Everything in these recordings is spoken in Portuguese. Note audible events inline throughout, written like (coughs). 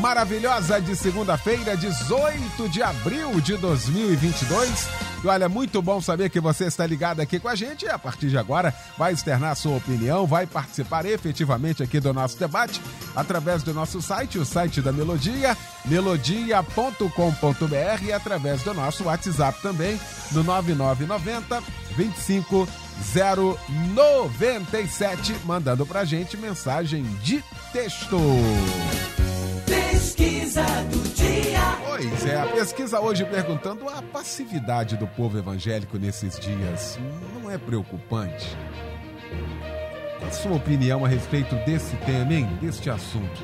maravilhosa de segunda-feira, 18 de abril de 2022. E olha, muito bom saber que você está ligado aqui com a gente e a partir de agora vai externar sua opinião, vai participar efetivamente aqui do nosso debate através do nosso site, o site da Melodia, melodia.com.br e através do nosso WhatsApp também, no 9990 25 097, mandando pra gente mensagem de texto. Pesquisa do dia. Pois é, a pesquisa hoje perguntando a passividade do povo evangélico nesses dias não é preocupante? Qual a sua opinião a respeito desse tema, hein? Deste assunto?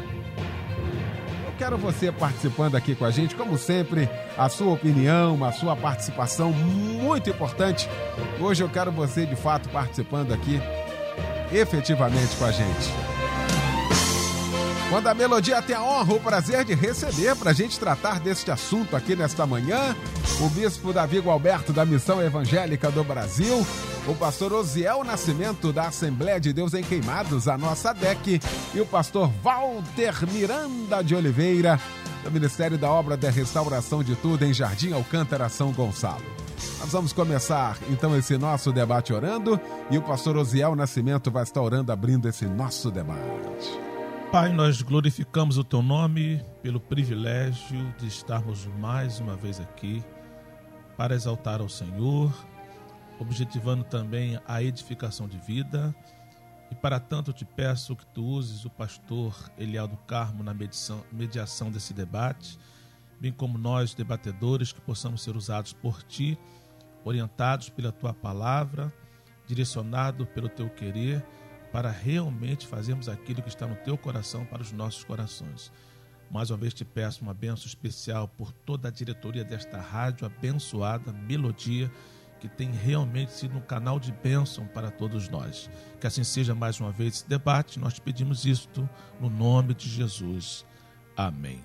Eu quero você participando aqui com a gente, como sempre, a sua opinião, a sua participação muito importante. Hoje eu quero você de fato participando aqui efetivamente com a gente. Quando a Melodia tem a honra, o prazer de receber para a gente tratar deste assunto aqui nesta manhã, o bispo Davi Gualberto da Missão Evangélica do Brasil, o pastor Osiel Nascimento da Assembleia de Deus em Queimados, a nossa DEC, e o pastor Walter Miranda de Oliveira, do Ministério da Obra da Restauração de Tudo em Jardim Alcântara, São Gonçalo. Nós vamos começar então esse nosso debate orando e o pastor Osiel Nascimento vai estar orando abrindo esse nosso debate. Pai, nós glorificamos o teu nome pelo privilégio de estarmos mais uma vez aqui para exaltar ao Senhor, objetivando também a edificação de vida. E para tanto te peço que tu uses o pastor Eliel do Carmo na mediação, mediação desse debate, bem como nós, debatedores, que possamos ser usados por ti, orientados pela tua palavra, direcionado pelo teu querer para realmente fazermos aquilo que está no teu coração para os nossos corações. Mais uma vez te peço uma benção especial por toda a diretoria desta rádio abençoada, Melodia, que tem realmente sido um canal de bênção para todos nós. Que assim seja mais uma vez esse debate, nós te pedimos isto no nome de Jesus. Amém.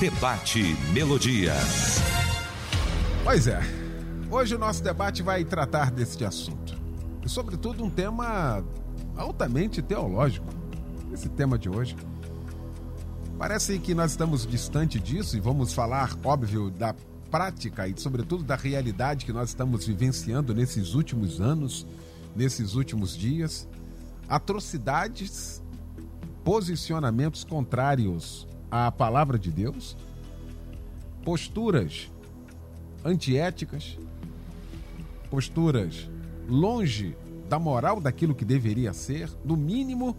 Debate Melodia. Pois é, hoje o nosso debate vai tratar deste assunto. E, sobretudo, um tema altamente teológico. Esse tema de hoje. Parece que nós estamos distante disso e vamos falar, óbvio, da prática e, sobretudo, da realidade que nós estamos vivenciando nesses últimos anos, nesses últimos dias. Atrocidades, posicionamentos contrários à palavra de Deus, posturas antiéticas, posturas longe da moral daquilo que deveria ser, no mínimo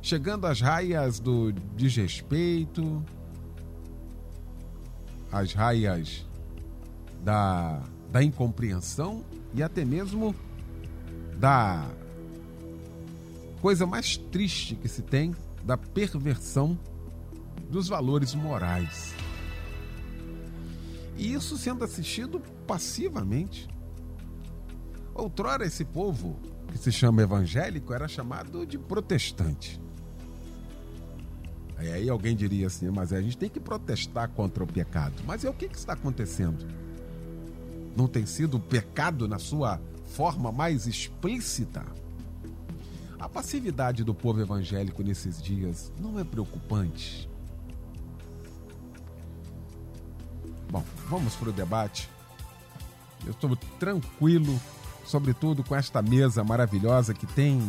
chegando às raias do desrespeito, às raias da, da incompreensão e até mesmo da coisa mais triste que se tem da perversão dos valores morais. E isso sendo assistido passivamente. Outrora, esse povo que se chama evangélico era chamado de protestante. Aí alguém diria assim, mas a gente tem que protestar contra o pecado. Mas é o que, que está acontecendo? Não tem sido o pecado na sua forma mais explícita? A passividade do povo evangélico nesses dias não é preocupante? Bom, vamos para o debate. Eu estou tranquilo, sobretudo com esta mesa maravilhosa que tem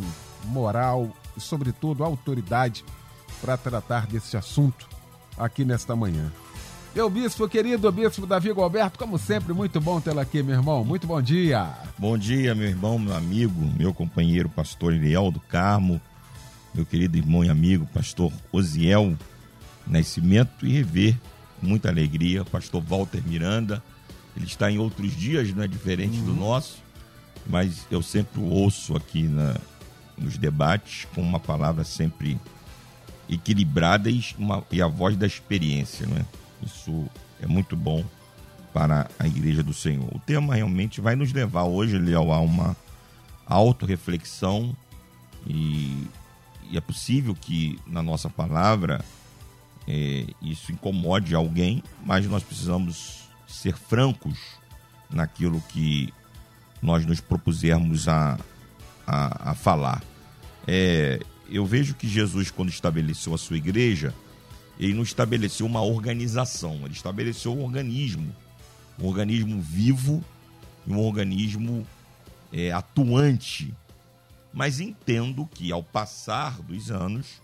moral e, sobretudo, autoridade para tratar desse assunto aqui nesta manhã. Meu bispo querido, bispo Davi Alberto, como sempre, muito bom tê-lo aqui, meu irmão. Muito bom dia. Bom dia, meu irmão, meu amigo, meu companheiro, pastor Eliel do Carmo, meu querido irmão e amigo, pastor Osiel Nascimento, e rever com muita alegria, pastor Walter Miranda. Ele está em outros dias, não é diferente uhum. do nosso, mas eu sempre ouço aqui na, nos debates com uma palavra sempre equilibrada e, uma, e a voz da experiência, não é? Isso é muito bom para a Igreja do Senhor. O tema realmente vai nos levar hoje, Léo, a uma autorreflexão e, e é possível que na nossa palavra é, isso incomode alguém, mas nós precisamos ser francos naquilo que nós nos propusermos a, a, a falar. É, eu vejo que Jesus, quando estabeleceu a sua igreja, ele não estabeleceu uma organização, ele estabeleceu um organismo, um organismo vivo, um organismo é, atuante. Mas entendo que, ao passar dos anos,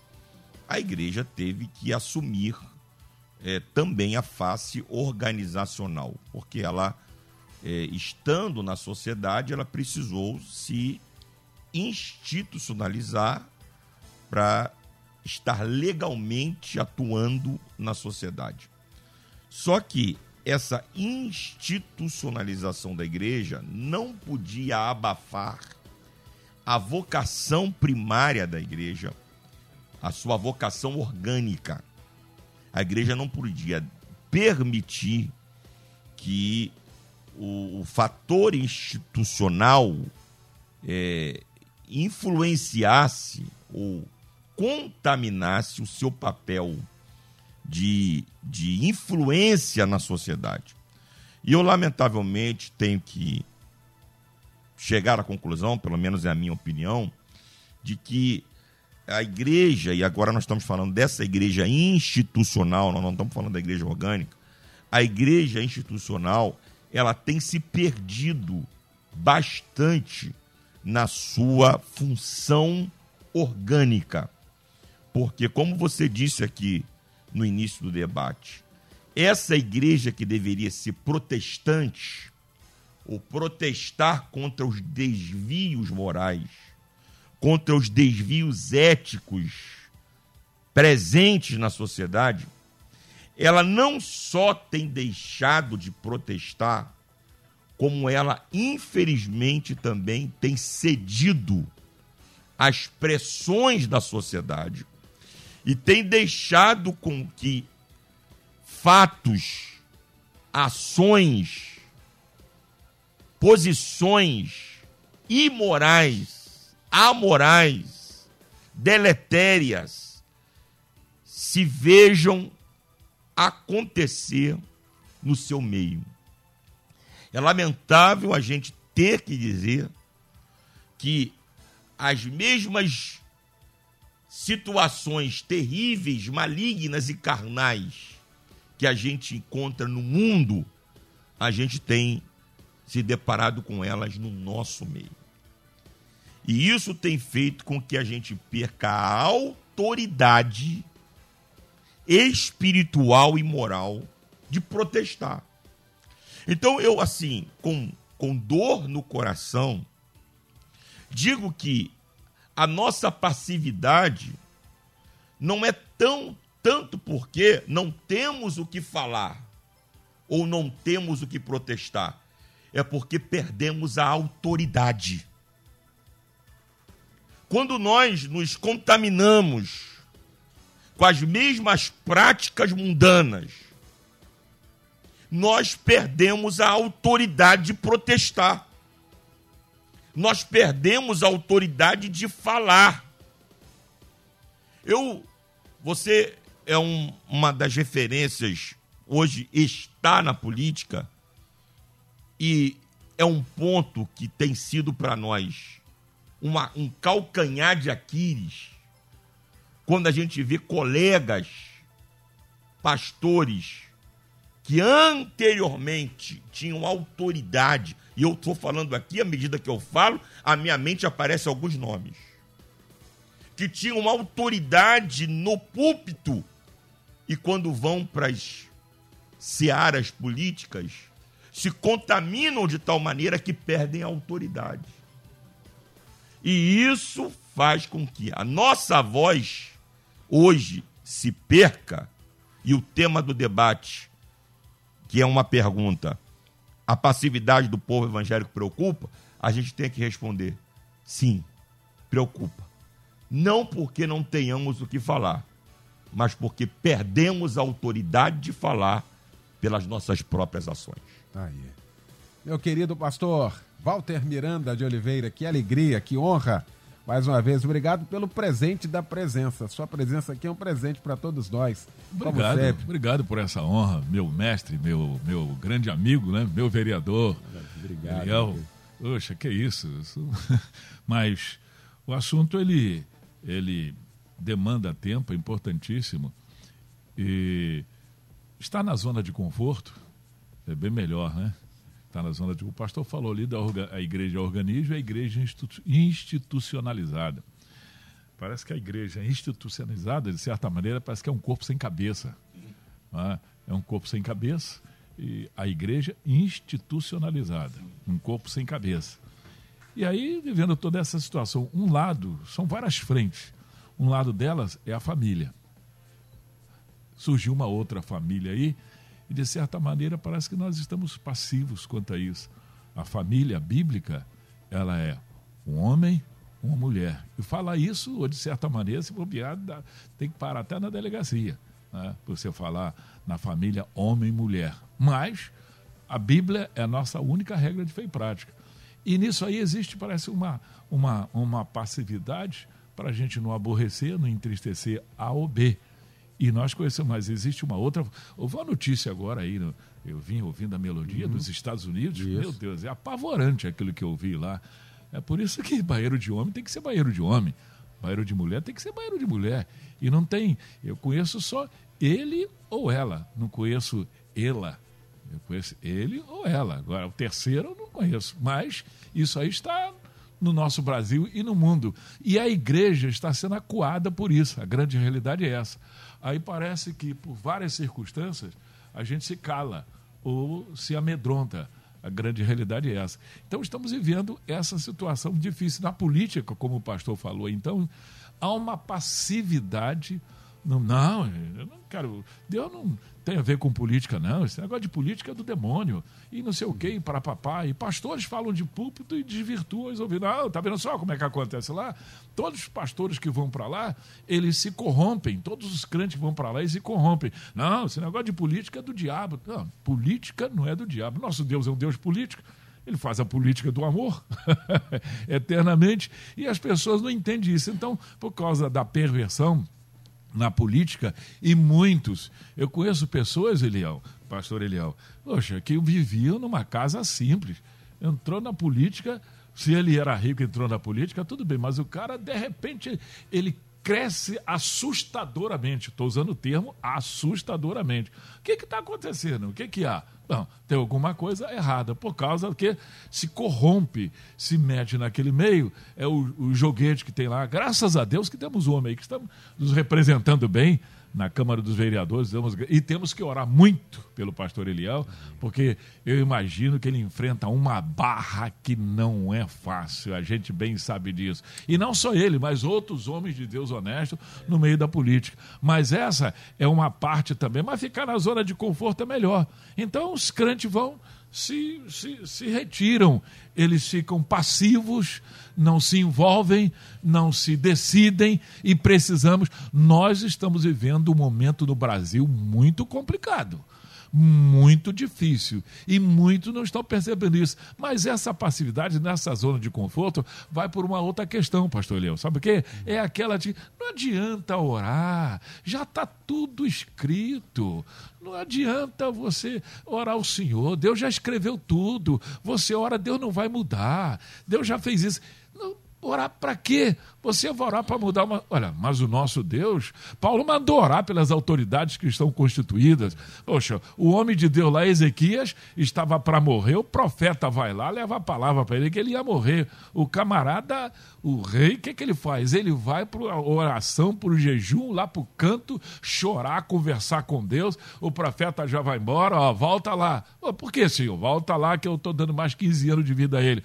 a igreja teve que assumir é, também a face organizacional, porque ela, é, estando na sociedade, ela precisou se institucionalizar para estar legalmente atuando na sociedade. Só que essa institucionalização da igreja não podia abafar a vocação primária da igreja, a sua vocação orgânica. A igreja não podia permitir que o, o fator institucional é, influenciasse ou contaminasse o seu papel de, de influência na sociedade. E eu, lamentavelmente, tenho que chegar à conclusão, pelo menos é a minha opinião, de que a igreja, e agora nós estamos falando dessa igreja institucional, nós não estamos falando da igreja orgânica, a igreja institucional, ela tem se perdido bastante na sua função orgânica. Porque, como você disse aqui no início do debate, essa igreja que deveria ser protestante, ou protestar contra os desvios morais, contra os desvios éticos presentes na sociedade, ela não só tem deixado de protestar, como ela, infelizmente, também tem cedido às pressões da sociedade e tem deixado com que fatos, ações, posições imorais, amorais, deletérias se vejam acontecer no seu meio. É lamentável a gente ter que dizer que as mesmas situações terríveis, malignas e carnais que a gente encontra no mundo, a gente tem se deparado com elas no nosso meio. E isso tem feito com que a gente perca a autoridade espiritual e moral de protestar. Então eu, assim, com, com dor no coração, digo que a nossa passividade não é tão tanto porque não temos o que falar ou não temos o que protestar, é porque perdemos a autoridade. Quando nós nos contaminamos com as mesmas práticas mundanas, nós perdemos a autoridade de protestar. Nós perdemos a autoridade de falar. Eu, você é um, uma das referências hoje está na política e é um ponto que tem sido para nós uma, um calcanhar de Aquiles quando a gente vê colegas pastores que anteriormente tinham autoridade, e eu estou falando aqui, à medida que eu falo, a minha mente aparece alguns nomes, que tinham autoridade no púlpito, e quando vão para as searas políticas, se contaminam de tal maneira que perdem a autoridade. E isso faz com que a nossa voz hoje se perca, e o tema do debate que é uma pergunta, a passividade do povo evangélico preocupa? A gente tem que responder: sim, preocupa. Não porque não tenhamos o que falar, mas porque perdemos a autoridade de falar pelas nossas próprias ações. Tá aí. Meu querido pastor Walter Miranda de Oliveira, que alegria, que honra. Mais uma vez, obrigado pelo presente da presença. Sua presença aqui é um presente para todos nós. Obrigado, obrigado por essa honra, meu mestre, meu, meu grande amigo, né? meu vereador. Obrigado. Eliel. Poxa, que isso. (laughs) Mas o assunto ele, ele demanda tempo, é importantíssimo. E estar na zona de conforto é bem melhor, né? Está na zona de. O pastor falou ali da orga, a igreja organismo e a igreja institu, institucionalizada. Parece que a igreja institucionalizada, de certa maneira, parece que é um corpo sem cabeça. É? é um corpo sem cabeça e a igreja institucionalizada, um corpo sem cabeça. E aí, vivendo toda essa situação, um lado, são várias frentes. Um lado delas é a família. Surgiu uma outra família aí, e de certa maneira parece que nós estamos passivos quanto a isso. A família bíblica, ela é um homem, uma mulher. E falar isso, ou de certa maneira, se bobear, tem que parar até na delegacia. Né? Você falar na família homem e mulher. Mas a Bíblia é a nossa única regra de fé e prática. E nisso aí existe, parece, uma, uma, uma passividade para a gente não aborrecer, não entristecer A ou B. E nós conhecemos, mas existe uma outra. Houve uma notícia agora aí, no, eu vim ouvindo a melodia uhum. dos Estados Unidos. Isso. Meu Deus, é apavorante aquilo que eu ouvi lá. É por isso que banheiro de homem tem que ser banheiro de homem. Banheiro de mulher tem que ser banheiro de mulher. E não tem. Eu conheço só ele ou ela. Não conheço ela. Eu conheço ele ou ela. Agora, o terceiro eu não conheço. Mas isso aí está no nosso Brasil e no mundo. E a igreja está sendo acuada por isso. A grande realidade é essa. Aí parece que, por várias circunstâncias, a gente se cala ou se amedronta. A grande realidade é essa. Então, estamos vivendo essa situação difícil na política, como o pastor falou. Então, há uma passividade. Não, não, eu não quero. Deus não tem a ver com política, não. Esse negócio de política é do demônio. E não sei o quê, para papai. E pastores falam de púlpito e desvirtuam os ouvidos. Não, tá vendo só como é que acontece lá? Todos os pastores que vão para lá, eles se corrompem. Todos os crentes que vão para lá, eles se corrompem. Não, esse negócio de política é do diabo. Não, política não é do diabo. Nosso Deus é um Deus político. Ele faz a política do amor (laughs) eternamente. E as pessoas não entendem isso. Então, por causa da perversão na política e muitos. Eu conheço pessoas, Eliel, pastor Eliel, poxa, que viviam numa casa simples. Entrou na política, se ele era rico entrou na política, tudo bem, mas o cara, de repente, ele cresce assustadoramente. Estou usando o termo assustadoramente. O que está acontecendo? O que, que há? Não, tem alguma coisa errada, por causa que se corrompe, se mete naquele meio, é o, o joguete que tem lá. Graças a Deus que temos um homem aí que está nos representando bem, na Câmara dos Vereadores e temos que orar muito pelo pastor Eliel, porque eu imagino que ele enfrenta uma barra que não é fácil, a gente bem sabe disso. E não só ele, mas outros homens de Deus honestos no meio da política. Mas essa é uma parte também, mas ficar na zona de conforto é melhor. Então os crentes vão se, se, se retiram, eles ficam passivos, não se envolvem, não se decidem e precisamos. Nós estamos vivendo um momento no Brasil muito complicado muito difícil. E muitos não estão percebendo isso. Mas essa passividade nessa zona de conforto vai por uma outra questão, pastor Leão. Sabe o quê? É aquela de não adianta orar, já está tudo escrito. Não adianta você orar ao Senhor, Deus já escreveu tudo. Você ora, Deus não vai mudar. Deus já fez isso. Orar para quê? Você vai orar para mudar uma. Olha, mas o nosso Deus, Paulo mandou orar pelas autoridades que estão constituídas. Poxa, o homem de Deus lá, Ezequias, estava para morrer, o profeta vai lá, leva a palavra para ele que ele ia morrer. O camarada, o rei, o que, que ele faz? Ele vai para a oração, para o jejum, lá para o canto, chorar, conversar com Deus. O profeta já vai embora, ó, volta lá. por que, senhor? Volta lá que eu estou dando mais 15 anos de vida a ele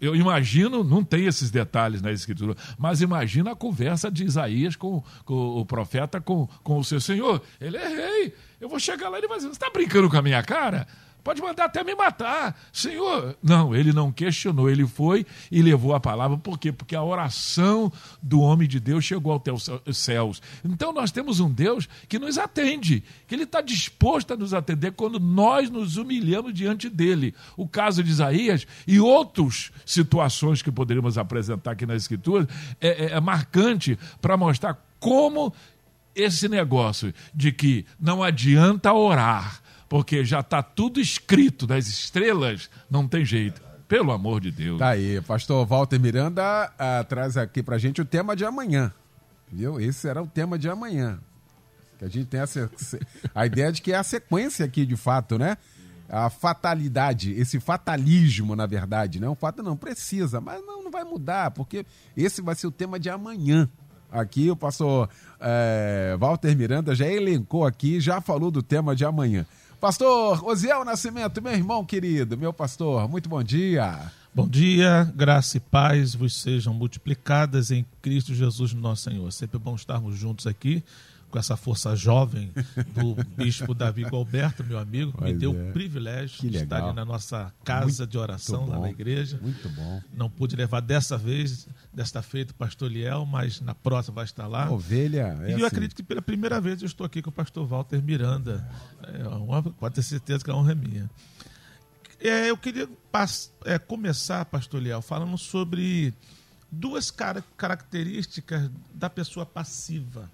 eu imagino, não tem esses detalhes na escritura, mas imagina a conversa de Isaías com, com, o profeta com, com o seu senhor. Ele é rei. Eu vou chegar lá e ele vai dizer: Você está brincando com a minha cara? Pode mandar até me matar. Senhor, não, ele não questionou, ele foi e levou a palavra. Por quê? Porque a oração do homem de Deus chegou até os céus. Então nós temos um Deus que nos atende, que ele está disposto a nos atender quando nós nos humilhamos diante dele. O caso de Isaías e outras situações que poderíamos apresentar aqui na Escritura é, é, é marcante para mostrar como esse negócio de que não adianta orar porque já está tudo escrito das estrelas, não tem jeito. Pelo amor de Deus. Tá aí, pastor Walter Miranda uh, traz aqui pra gente o tema de amanhã. Viu? Esse será o tema de amanhã. Que a gente tem essa, a ideia de que é a sequência aqui, de fato, né? A fatalidade, esse fatalismo, na verdade, né? Um fato não precisa, mas não, não vai mudar, porque esse vai ser o tema de amanhã. Aqui o pastor é, Walter Miranda já elencou aqui, já falou do tema de amanhã. Pastor Osiel Nascimento, meu irmão querido, meu pastor, muito bom dia. Bom dia, graça e paz vos sejam multiplicadas em Cristo Jesus, nosso Senhor. Sempre bom estarmos juntos aqui com essa força jovem do bispo Davi Galberto, meu amigo, que me deu é. o privilégio de estar ali na nossa casa muito de oração, lá na igreja. Muito bom. Não pude levar dessa vez, desta feita, o pastor Liel, mas na próxima vai estar lá. Ovelha. É e eu assim. acredito que pela primeira vez eu estou aqui com o pastor Walter Miranda. É uma, pode ter certeza que a honra é minha. É, eu queria é, começar, pastor Liel, falando sobre duas car características da pessoa passiva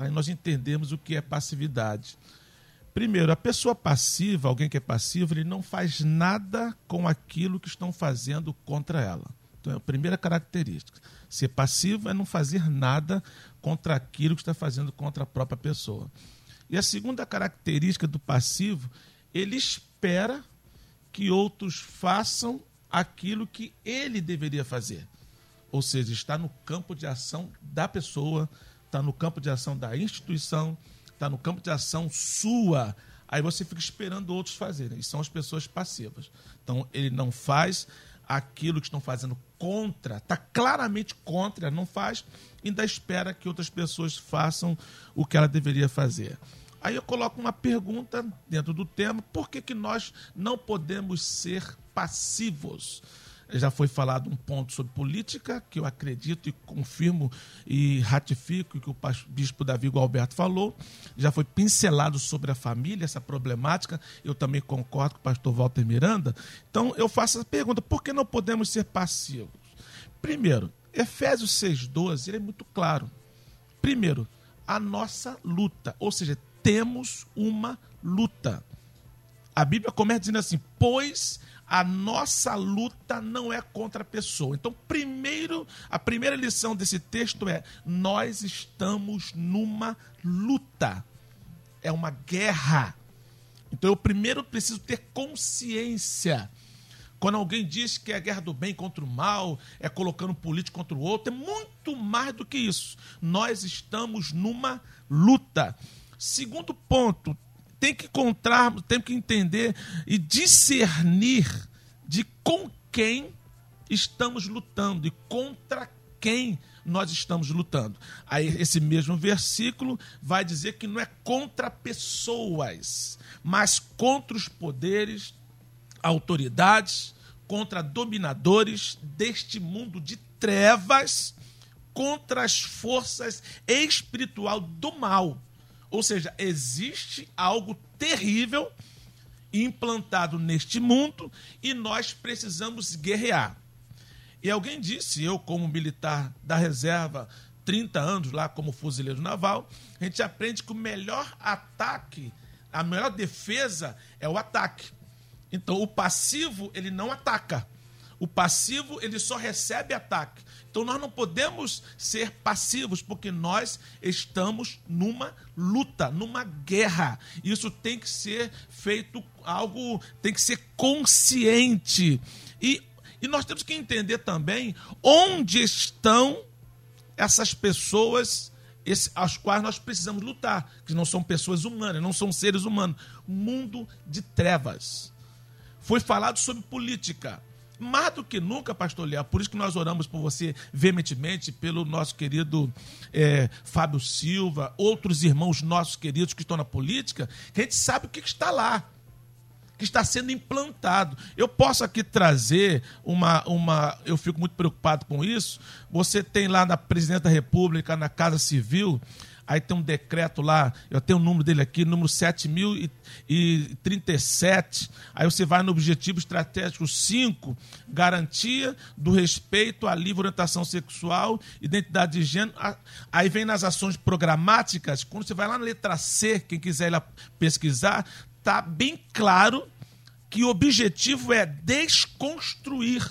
para nós entendermos o que é passividade. Primeiro, a pessoa passiva, alguém que é passivo, ele não faz nada com aquilo que estão fazendo contra ela. Então, é a primeira característica. Ser passivo é não fazer nada contra aquilo que está fazendo contra a própria pessoa. E a segunda característica do passivo, ele espera que outros façam aquilo que ele deveria fazer. Ou seja, está no campo de ação da pessoa, está no campo de ação da instituição, está no campo de ação sua. Aí você fica esperando outros fazerem. E são as pessoas passivas. Então, ele não faz aquilo que estão fazendo contra, está claramente contra, não faz, ainda espera que outras pessoas façam o que ela deveria fazer. Aí eu coloco uma pergunta dentro do tema: por que, que nós não podemos ser passivos? Já foi falado um ponto sobre política, que eu acredito e confirmo e ratifico que o bispo Davi Gualberto falou. Já foi pincelado sobre a família, essa problemática. Eu também concordo com o pastor Walter Miranda. Então, eu faço essa pergunta: por que não podemos ser passivos? Primeiro, Efésios 6,12 ele é muito claro. Primeiro, a nossa luta, ou seja, temos uma luta. A Bíblia começa dizendo assim: pois a nossa luta não é contra a pessoa. Então, primeiro, a primeira lição desse texto é: nós estamos numa luta. É uma guerra. Então, eu primeiro preciso ter consciência. Quando alguém diz que é a guerra do bem contra o mal, é colocando um político contra o outro, é muito mais do que isso. Nós estamos numa luta. Segundo ponto, tem que encontrar, tem que entender e discernir de com quem estamos lutando e contra quem nós estamos lutando. Aí esse mesmo versículo vai dizer que não é contra pessoas, mas contra os poderes, autoridades, contra dominadores deste mundo de trevas, contra as forças espiritual do mal. Ou seja, existe algo terrível implantado neste mundo e nós precisamos guerrear. E alguém disse, eu como militar da reserva, 30 anos lá como fuzileiro naval, a gente aprende que o melhor ataque, a melhor defesa é o ataque. Então o passivo, ele não ataca. O passivo, ele só recebe ataque. Então nós não podemos ser passivos, porque nós estamos numa luta, numa guerra. Isso tem que ser feito algo, tem que ser consciente. E, e nós temos que entender também onde estão essas pessoas esse, as quais nós precisamos lutar, que não são pessoas humanas, não são seres humanos. Mundo de trevas. Foi falado sobre política mais do que nunca, pastor Léo, por isso que nós oramos por você veementemente, pelo nosso querido é, Fábio Silva, outros irmãos nossos queridos que estão na política, que a gente sabe o que está lá. que está sendo implantado. Eu posso aqui trazer uma, uma. Eu fico muito preocupado com isso. Você tem lá na Presidente da República, na Casa Civil, aí tem um decreto lá, eu tenho o número dele aqui, número 7037. Aí você vai no objetivo estratégico 5, garantia do respeito à livre orientação sexual, identidade de gênero. Aí vem nas ações programáticas, quando você vai lá na letra C, quem quiser ir pesquisar, tá bem claro que o objetivo é desconstruir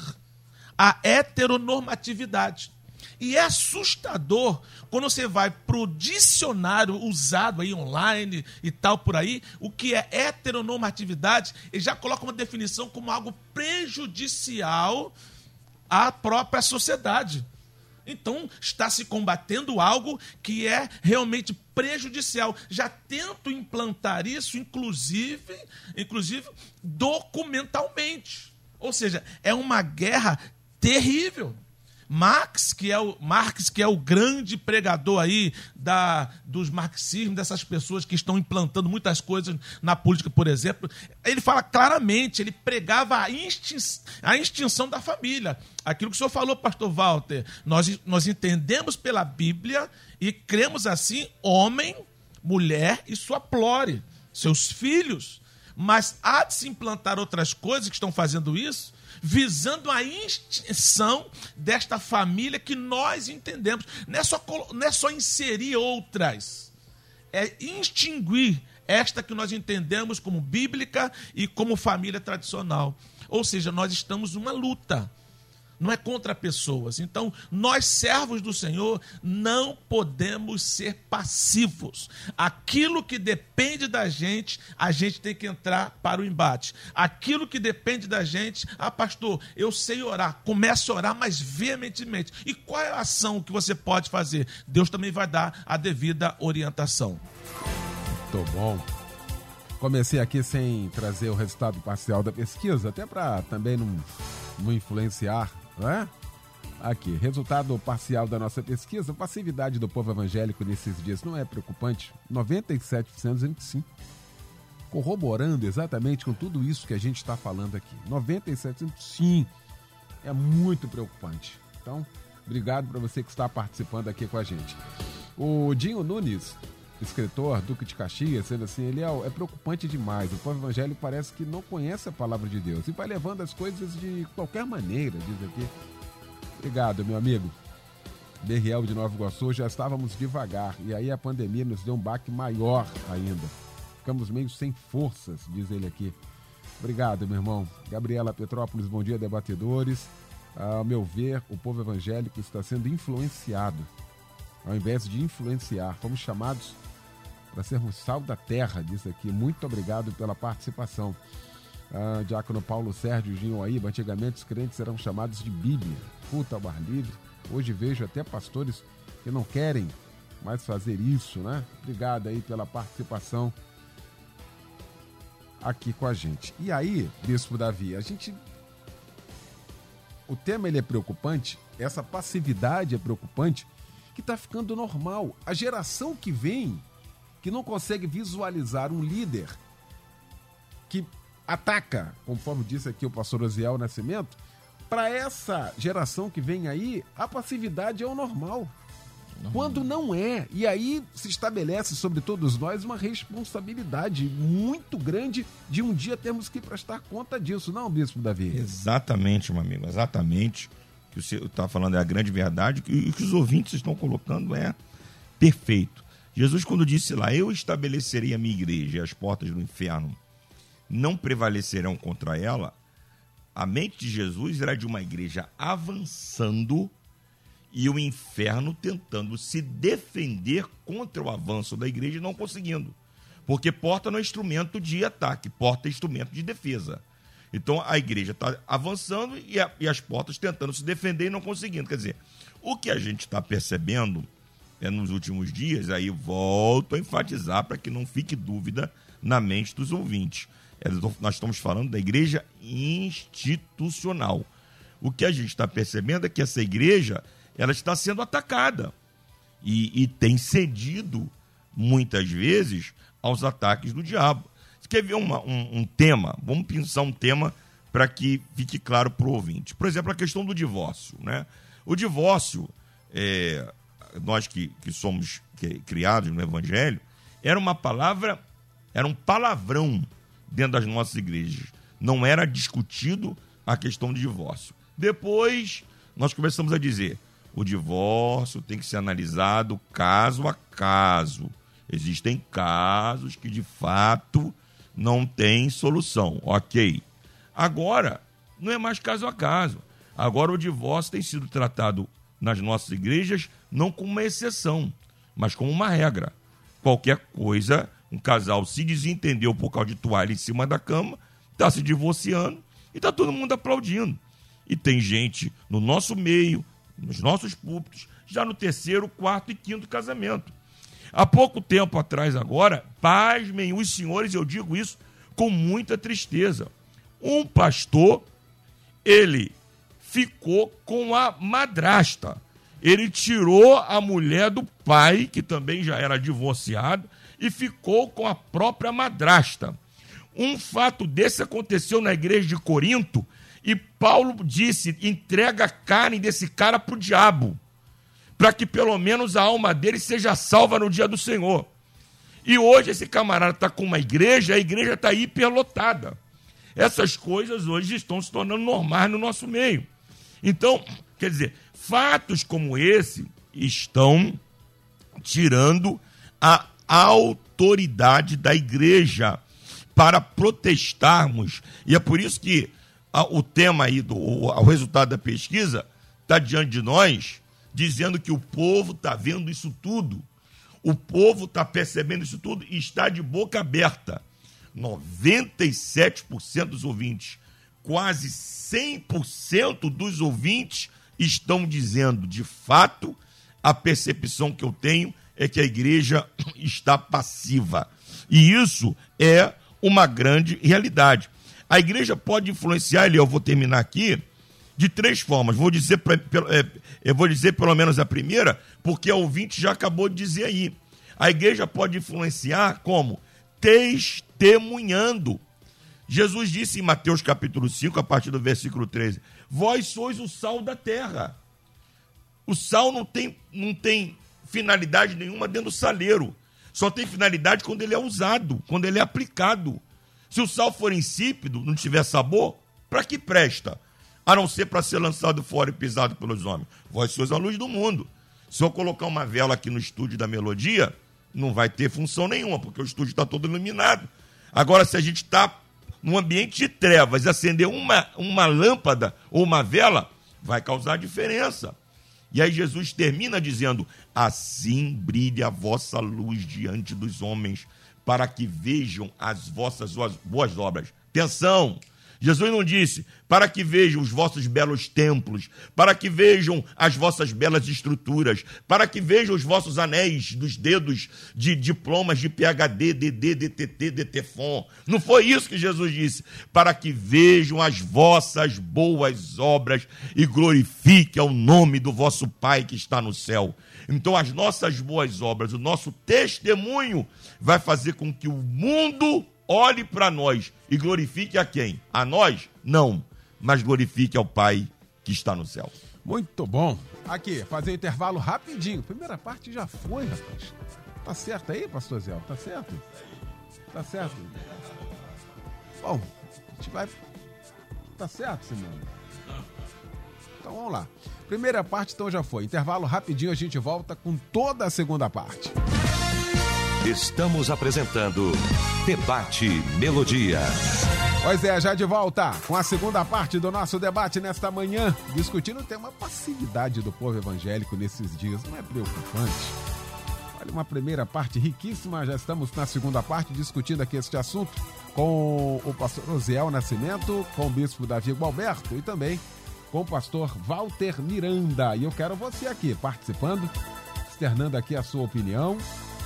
a heteronormatividade. E é assustador quando você vai pro dicionário usado aí online e tal por aí, o que é heteronormatividade, ele já coloca uma definição como algo prejudicial à própria sociedade. Então, está se combatendo algo que é realmente prejudicial. Já tento implantar isso, inclusive, inclusive documentalmente. Ou seja, é uma guerra terrível. Marx, que é o Marx, que é o grande pregador aí da, dos marxismos, dessas pessoas que estão implantando muitas coisas na política, por exemplo, ele fala claramente, ele pregava a, extinção, a extinção da família. Aquilo que o senhor falou, pastor Walter, nós, nós entendemos pela Bíblia e cremos assim, homem, mulher e sua plore, seus filhos. Mas há de se implantar outras coisas que estão fazendo isso, visando a extinção desta família que nós entendemos. Não é só, não é só inserir outras, é extinguir esta que nós entendemos como bíblica e como família tradicional. Ou seja, nós estamos numa luta não é contra pessoas. Então, nós, servos do Senhor, não podemos ser passivos. Aquilo que depende da gente, a gente tem que entrar para o embate. Aquilo que depende da gente, ah, pastor, eu sei orar, comece a orar mais veementemente. E qual é a ação que você pode fazer? Deus também vai dar a devida orientação. Muito bom. Comecei aqui sem trazer o resultado parcial da pesquisa, até para também não, não influenciar não é? Aqui, resultado parcial da nossa pesquisa, a passividade do povo evangélico nesses dias não é preocupante? 97% dizendo que sim. Corroborando exatamente com tudo isso que a gente está falando aqui. 97% sim. É muito preocupante. Então, obrigado para você que está participando aqui com a gente. O Dinho Nunes, escritor, Duque de Caxias, sendo assim, ele é, é, preocupante demais. O povo evangélico parece que não conhece a palavra de Deus e vai levando as coisas de qualquer maneira, diz aqui. Obrigado, meu amigo. Berriel de Nova Iguaçu, já estávamos devagar e aí a pandemia nos deu um baque maior ainda. Ficamos meio sem forças, diz ele aqui. Obrigado, meu irmão. Gabriela Petrópolis, bom dia, debatedores. Ao meu ver, o povo evangélico está sendo influenciado. Ao invés de influenciar, fomos chamados para sermos sal da terra, diz aqui. Muito obrigado pela participação. Ah, Diácono Paulo Sérgio Ginho Aíba, antigamente os crentes eram chamados de Bíblia, culto ao ar livre. Hoje vejo até pastores que não querem mais fazer isso, né? Obrigado aí pela participação aqui com a gente. E aí, Bispo Davi, a gente. O tema ele é preocupante, essa passividade é preocupante, que está ficando normal. A geração que vem que não consegue visualizar um líder que ataca, conforme disse aqui o pastor Osiel Nascimento, para essa geração que vem aí, a passividade é o normal. Quando não é. E aí se estabelece sobre todos nós uma responsabilidade muito grande de um dia termos que prestar conta disso, não, Bispo Davi? Exatamente, meu amigo, exatamente. O que você está falando é a grande verdade e o que os ouvintes estão colocando é perfeito. Jesus, quando disse lá, eu estabelecerei a minha igreja e as portas do inferno não prevalecerão contra ela, a mente de Jesus era de uma igreja avançando e o inferno tentando se defender contra o avanço da igreja e não conseguindo. Porque porta não é instrumento de ataque, porta é instrumento de defesa. Então a igreja está avançando e, a, e, as portas tentando se defender e não conseguindo. Quer dizer, o que a gente está percebendo é, nos últimos dias, aí volto a enfatizar para que não fique dúvida na mente dos ouvintes. É, nós estamos falando da igreja institucional. O que a gente está percebendo é que essa igreja ela está sendo atacada e, e tem cedido muitas vezes aos ataques do diabo. Você quer ver uma, um, um tema? Vamos pensar um tema para que fique claro para o ouvinte. Por exemplo, a questão do divórcio. Né? O divórcio, é, nós que, que somos criados no Evangelho, era uma palavra, era um palavrão dentro das nossas igrejas. Não era discutido a questão do divórcio. Depois, nós começamos a dizer: o divórcio tem que ser analisado caso a caso. Existem casos que de fato não tem solução. Ok. Agora, não é mais caso a caso. Agora o divórcio tem sido tratado nas nossas igrejas não como uma exceção, mas como uma regra. Qualquer coisa, um casal se desentendeu por causa de toalha em cima da cama, está se divorciando e está todo mundo aplaudindo. E tem gente no nosso meio, nos nossos púlpitos, já no terceiro, quarto e quinto casamento. Há pouco tempo atrás, agora, pasmem os senhores, eu digo isso com muita tristeza. Um pastor, ele ficou com a madrasta. Ele tirou a mulher do pai, que também já era divorciado, e ficou com a própria madrasta. Um fato desse aconteceu na igreja de Corinto e Paulo disse: entrega a carne desse cara para o diabo, para que pelo menos a alma dele seja salva no dia do Senhor. E hoje esse camarada está com uma igreja, a igreja está hiperlotada. Essas coisas hoje estão se tornando normais no nosso meio. Então, quer dizer, fatos como esse estão tirando a autoridade da igreja para protestarmos. E é por isso que o tema aí, do, o, o resultado da pesquisa, está diante de nós, dizendo que o povo está vendo isso tudo. O povo está percebendo isso tudo e está de boca aberta. 97% dos ouvintes, quase 100% dos ouvintes estão dizendo, de fato, a percepção que eu tenho é que a igreja (coughs) está passiva. E isso é uma grande realidade. A igreja pode influenciar, e eu vou terminar aqui, de três formas. Vou dizer, é, eu vou dizer pelo menos a primeira, porque a ouvinte já acabou de dizer aí. A igreja pode influenciar como? Testemunhando. Jesus disse em Mateus capítulo 5, a partir do versículo 13: Vós sois o sal da terra. O sal não tem, não tem finalidade nenhuma dentro do saleiro. Só tem finalidade quando ele é usado, quando ele é aplicado. Se o sal for insípido, não tiver sabor, para que presta? A não ser para ser lançado fora e pisado pelos homens. Vós sois a luz do mundo. Se eu colocar uma vela aqui no estúdio da melodia, não vai ter função nenhuma, porque o estúdio está todo iluminado. Agora, se a gente está num ambiente de trevas acender uma, uma lâmpada ou uma vela, vai causar diferença. E aí Jesus termina dizendo: Assim brilhe a vossa luz diante dos homens, para que vejam as vossas boas obras. Atenção! Jesus não disse para que vejam os vossos belos templos, para que vejam as vossas belas estruturas, para que vejam os vossos anéis dos dedos de diplomas de PhD, DD, DTT, DTFON. Não foi isso que Jesus disse. Para que vejam as vossas boas obras e glorifique ao nome do vosso Pai que está no céu. Então, as nossas boas obras, o nosso testemunho vai fazer com que o mundo olhe para nós e glorifique a quem? A nós? Não, mas glorifique ao Pai que está no céu. Muito bom. Aqui, fazer intervalo rapidinho. Primeira parte já foi, rapaz. Tá certo aí, pastor Zé? Tá certo? Tá certo? Bom, a gente vai. Tá certo, Simone? Então vamos lá. Primeira parte então já foi. Intervalo rapidinho, a gente volta com toda a segunda parte. Estamos apresentando Debate Melodia. Pois é, já de volta com a segunda parte do nosso debate nesta manhã, discutindo o tema passividade do povo evangélico nesses dias. Não é preocupante? Olha, uma primeira parte riquíssima, já estamos na segunda parte discutindo aqui este assunto com o pastor Osiel Nascimento, com o bispo Davi Gualberto e também com o pastor Walter Miranda. E eu quero você aqui participando, externando aqui a sua opinião,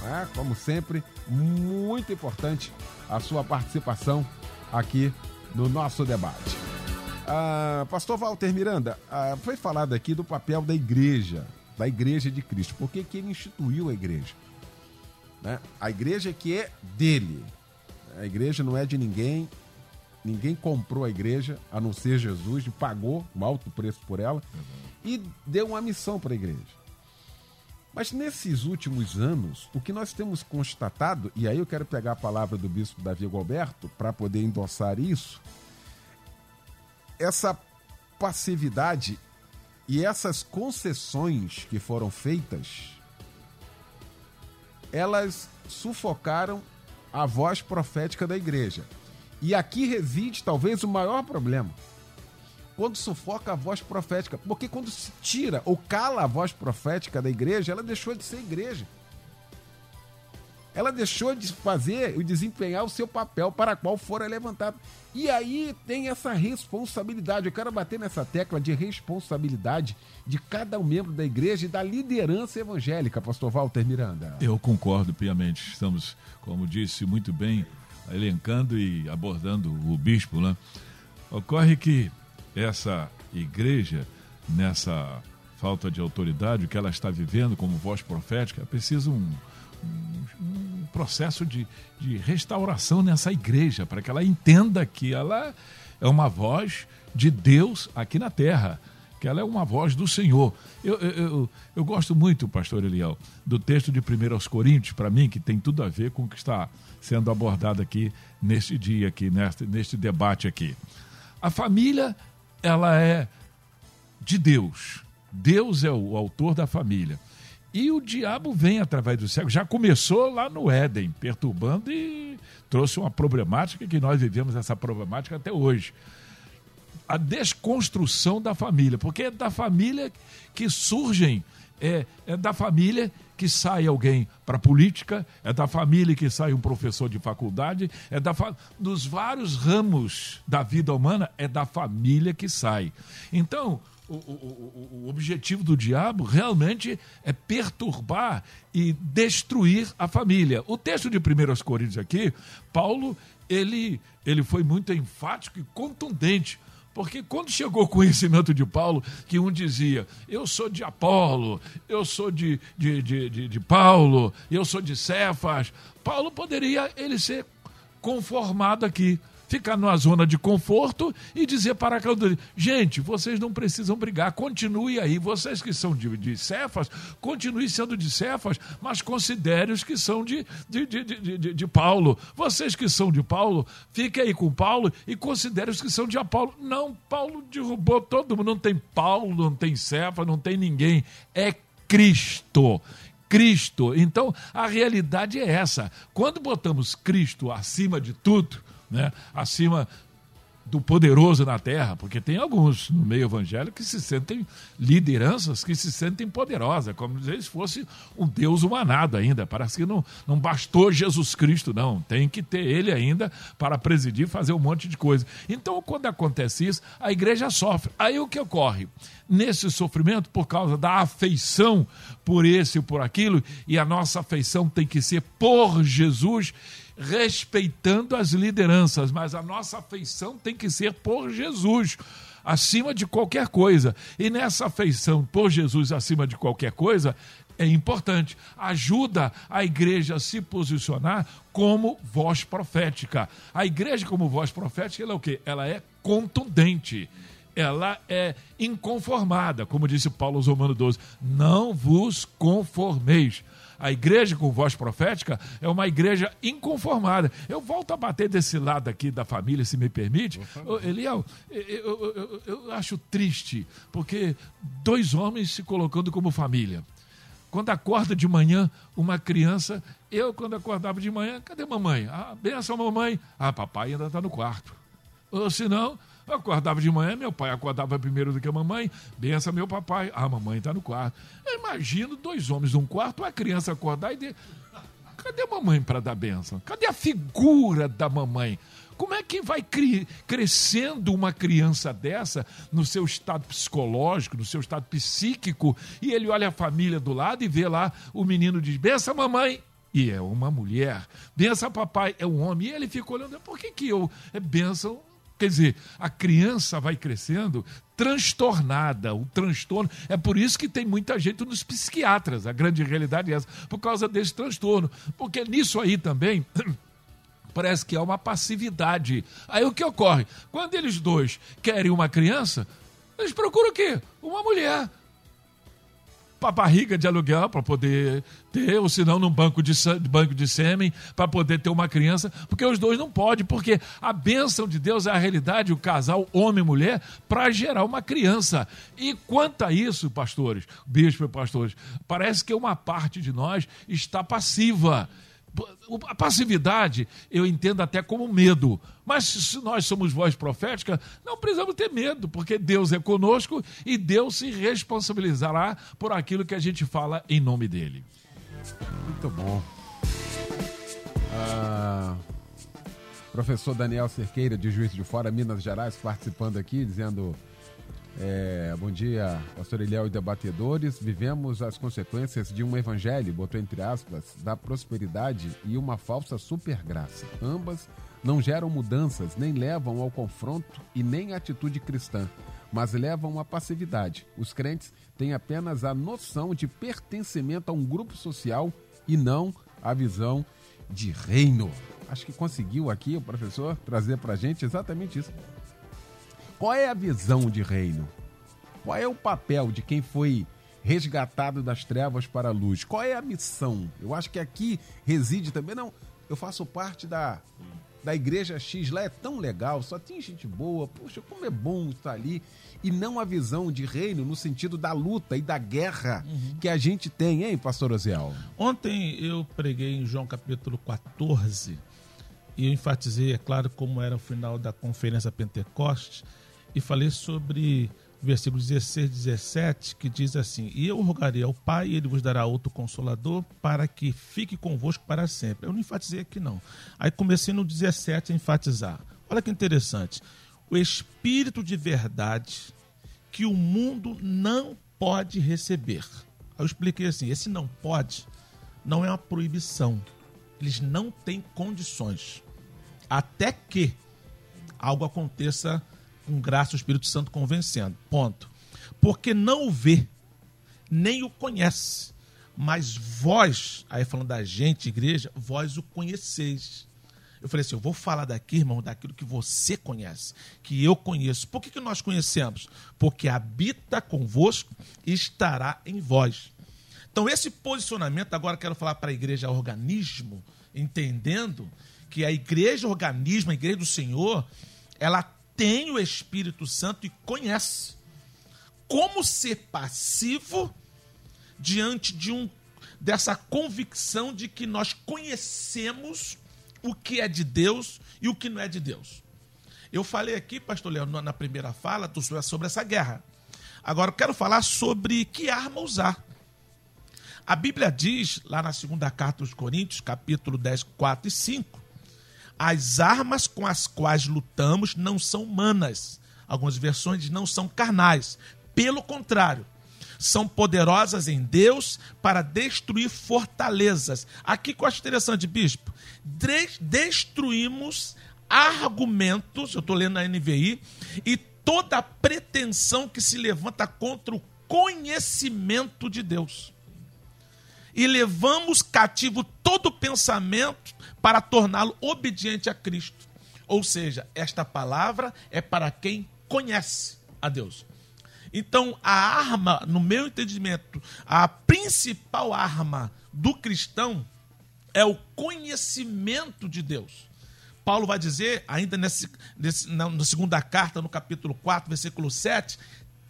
né? Como sempre, muito importante a sua participação aqui no nosso debate. Ah, Pastor Walter Miranda, ah, foi falado aqui do papel da igreja, da igreja de Cristo. Por que, que ele instituiu a igreja? Né? A igreja que é dele. A igreja não é de ninguém. Ninguém comprou a igreja, a não ser Jesus, e pagou um alto preço por ela e deu uma missão para a igreja. Mas nesses últimos anos, o que nós temos constatado, e aí eu quero pegar a palavra do bispo Davi Galberto para poder endossar isso, essa passividade e essas concessões que foram feitas, elas sufocaram a voz profética da igreja. E aqui reside talvez o maior problema. Quando sufoca a voz profética. Porque quando se tira ou cala a voz profética da igreja, ela deixou de ser igreja. Ela deixou de fazer e desempenhar o seu papel para qual fora levantado. E aí tem essa responsabilidade. Eu quero bater nessa tecla de responsabilidade de cada um membro da igreja e da liderança evangélica, pastor Walter Miranda. Eu concordo piamente. Estamos, como disse muito bem, elencando e abordando o bispo, né? Ocorre que essa igreja, nessa falta de autoridade, o que ela está vivendo como voz profética, precisa um, um, um processo de, de restauração nessa igreja, para que ela entenda que ela é uma voz de Deus aqui na terra que ela é uma voz do Senhor. Eu, eu, eu, eu gosto muito, pastor Eliel, do texto de 1 Coríntios, para mim, que tem tudo a ver com o que está sendo abordado aqui neste dia, aqui, neste, neste debate aqui. A família, ela é de Deus. Deus é o autor da família. E o diabo vem através do século. Já começou lá no Éden, perturbando e trouxe uma problemática que nós vivemos essa problemática até hoje a desconstrução da família, porque é da família que surgem, é, é da família que sai alguém para a política, é da família que sai um professor de faculdade, é da dos vários ramos da vida humana, é da família que sai. Então, o, o, o, objetivo do diabo realmente é perturbar e destruir a família. O texto de 1 Coríntios aqui, Paulo, ele, ele foi muito enfático e contundente porque quando chegou o conhecimento de Paulo, que um dizia, eu sou de Apolo, eu sou de, de, de, de, de Paulo, eu sou de Cefas, Paulo poderia ele ser conformado aqui ficar numa zona de conforto e dizer para aquela gente, vocês não precisam brigar, continue aí, vocês que são de, de Cefas, continue sendo de Cefas, mas considere os que são de, de, de, de, de, Paulo. Vocês que são de Paulo, fiquem aí com Paulo e considere os que são de Apolo. Não, Paulo derrubou todo mundo, não tem Paulo, não tem Cefas, não tem ninguém, é Cristo. Cristo. Então, a realidade é essa. Quando botamos Cristo acima de tudo, né, acima do poderoso na terra, porque tem alguns no meio evangélico que se sentem lideranças, que se sentem poderosas, como se eles fossem um Deus humanado ainda. Parece que não, não bastou Jesus Cristo, não. Tem que ter ele ainda para presidir, fazer um monte de coisa. Então, quando acontece isso, a igreja sofre. Aí o que ocorre? Nesse sofrimento, por causa da afeição por esse e por aquilo, e a nossa afeição tem que ser por Jesus respeitando as lideranças, mas a nossa afeição tem que ser por Jesus acima de qualquer coisa. E nessa afeição por Jesus acima de qualquer coisa é importante. Ajuda a igreja a se posicionar como voz profética. A igreja como voz profética, ela é o quê? Ela é contundente. Ela é inconformada, como disse Paulo aos Romanos 12. Não vos conformeis a igreja com voz profética é uma igreja inconformada. Eu volto a bater desse lado aqui da família, se me permite. Eliel, eu, eu, eu, eu acho triste, porque dois homens se colocando como família. Quando acorda de manhã uma criança, eu, quando acordava de manhã, cadê mamãe? Ah, benção, mamãe. Ah, papai ainda está no quarto. Ou senão, eu acordava de manhã, meu pai acordava primeiro do que a mamãe. Bença meu papai. Ah, a mamãe está no quarto. Eu imagino dois homens num quarto, a criança acordar e dizer: Cadê a mamãe para dar benção? Cadê a figura da mamãe? Como é que vai cri crescendo uma criança dessa no seu estado psicológico, no seu estado psíquico, e ele olha a família do lado e vê lá o menino diz: Bença, mamãe e é uma mulher. Benção, papai, é um homem. E ele fica olhando, por que, que eu é benção Quer dizer, a criança vai crescendo transtornada, o transtorno. É por isso que tem muita gente nos psiquiatras, a grande realidade é essa, por causa desse transtorno. Porque nisso aí também (clears throat) Parece que é uma passividade. Aí o que ocorre? Quando eles dois querem uma criança, eles procuram o quê? Uma mulher para barriga de aluguel para poder ter, ou senão num banco de, banco de sêmen para poder ter uma criança, porque os dois não podem, porque a bênção de Deus é a realidade, o casal homem e mulher, para gerar uma criança. E quanto a isso, pastores, bispo e pastores, parece que uma parte de nós está passiva a passividade eu entendo até como medo, mas se nós somos voz profética, não precisamos ter medo, porque Deus é conosco e Deus se responsabilizará por aquilo que a gente fala em nome dele. Muito bom. Ah, professor Daniel Cerqueira, de Juiz de Fora, Minas Gerais, participando aqui, dizendo é, bom dia, pastor Eliel e debatedores. Vivemos as consequências de um evangelho, botou entre aspas, da prosperidade e uma falsa supergraça. Ambas não geram mudanças, nem levam ao confronto e nem à atitude cristã, mas levam à passividade. Os crentes têm apenas a noção de pertencimento a um grupo social e não a visão de reino. Acho que conseguiu aqui o professor trazer para gente exatamente isso. Qual é a visão de reino? Qual é o papel de quem foi resgatado das trevas para a luz? Qual é a missão? Eu acho que aqui reside também. Não, eu faço parte da, da igreja X, lá é tão legal, só tem gente boa, poxa, como é bom estar ali. E não a visão de reino no sentido da luta e da guerra uhum. que a gente tem, hein, pastor Oziel? Ontem eu preguei em João capítulo 14 e eu enfatizei, é claro, como era o final da conferência Pentecostes e falei sobre versículo 16, 17, que diz assim: E eu rogarei ao Pai, e ele vos dará outro consolador, para que fique convosco para sempre. Eu não enfatizei aqui, não. Aí comecei no 17 a enfatizar. Olha que interessante. O Espírito de verdade que o mundo não pode receber. Aí eu expliquei assim: esse não pode não é uma proibição. Eles não têm condições. Até que algo aconteça com graça o Espírito Santo convencendo. Ponto. Porque não o vê, nem o conhece. Mas vós, aí falando da gente, igreja, vós o conheceis. Eu falei assim: eu vou falar daqui, irmão, daquilo que você conhece, que eu conheço. Por que, que nós conhecemos? Porque habita convosco e estará em vós. Então, esse posicionamento, agora quero falar para a igreja organismo, entendendo que a igreja organismo, a igreja do Senhor, ela tem o Espírito Santo e conhece. Como ser passivo diante de um dessa convicção de que nós conhecemos o que é de Deus e o que não é de Deus. Eu falei aqui, pastor Leandro, na primeira fala, sobre essa guerra. Agora eu quero falar sobre que arma usar. A Bíblia diz, lá na segunda carta aos Coríntios, capítulo 10, 4 e 5, as armas com as quais lutamos não são humanas. Algumas versões não são carnais. Pelo contrário, são poderosas em Deus para destruir fortalezas. Aqui que eu acho interessante, bispo. Destruímos argumentos, eu estou lendo na NVI, e toda pretensão que se levanta contra o conhecimento de Deus e levamos cativo todo pensamento para torná-lo obediente a Cristo. Ou seja, esta palavra é para quem conhece a Deus. Então, a arma, no meu entendimento, a principal arma do cristão é o conhecimento de Deus. Paulo vai dizer, ainda nesse, nesse, na, na segunda carta, no capítulo 4, versículo 7,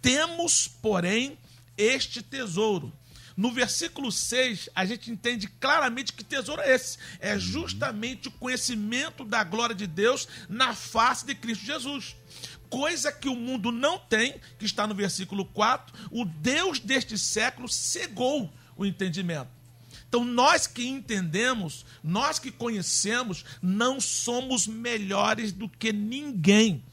temos, porém, este tesouro no versículo 6, a gente entende claramente que tesouro é esse. É justamente o conhecimento da glória de Deus na face de Cristo Jesus. Coisa que o mundo não tem, que está no versículo 4, o Deus deste século cegou o entendimento. Então, nós que entendemos, nós que conhecemos, não somos melhores do que ninguém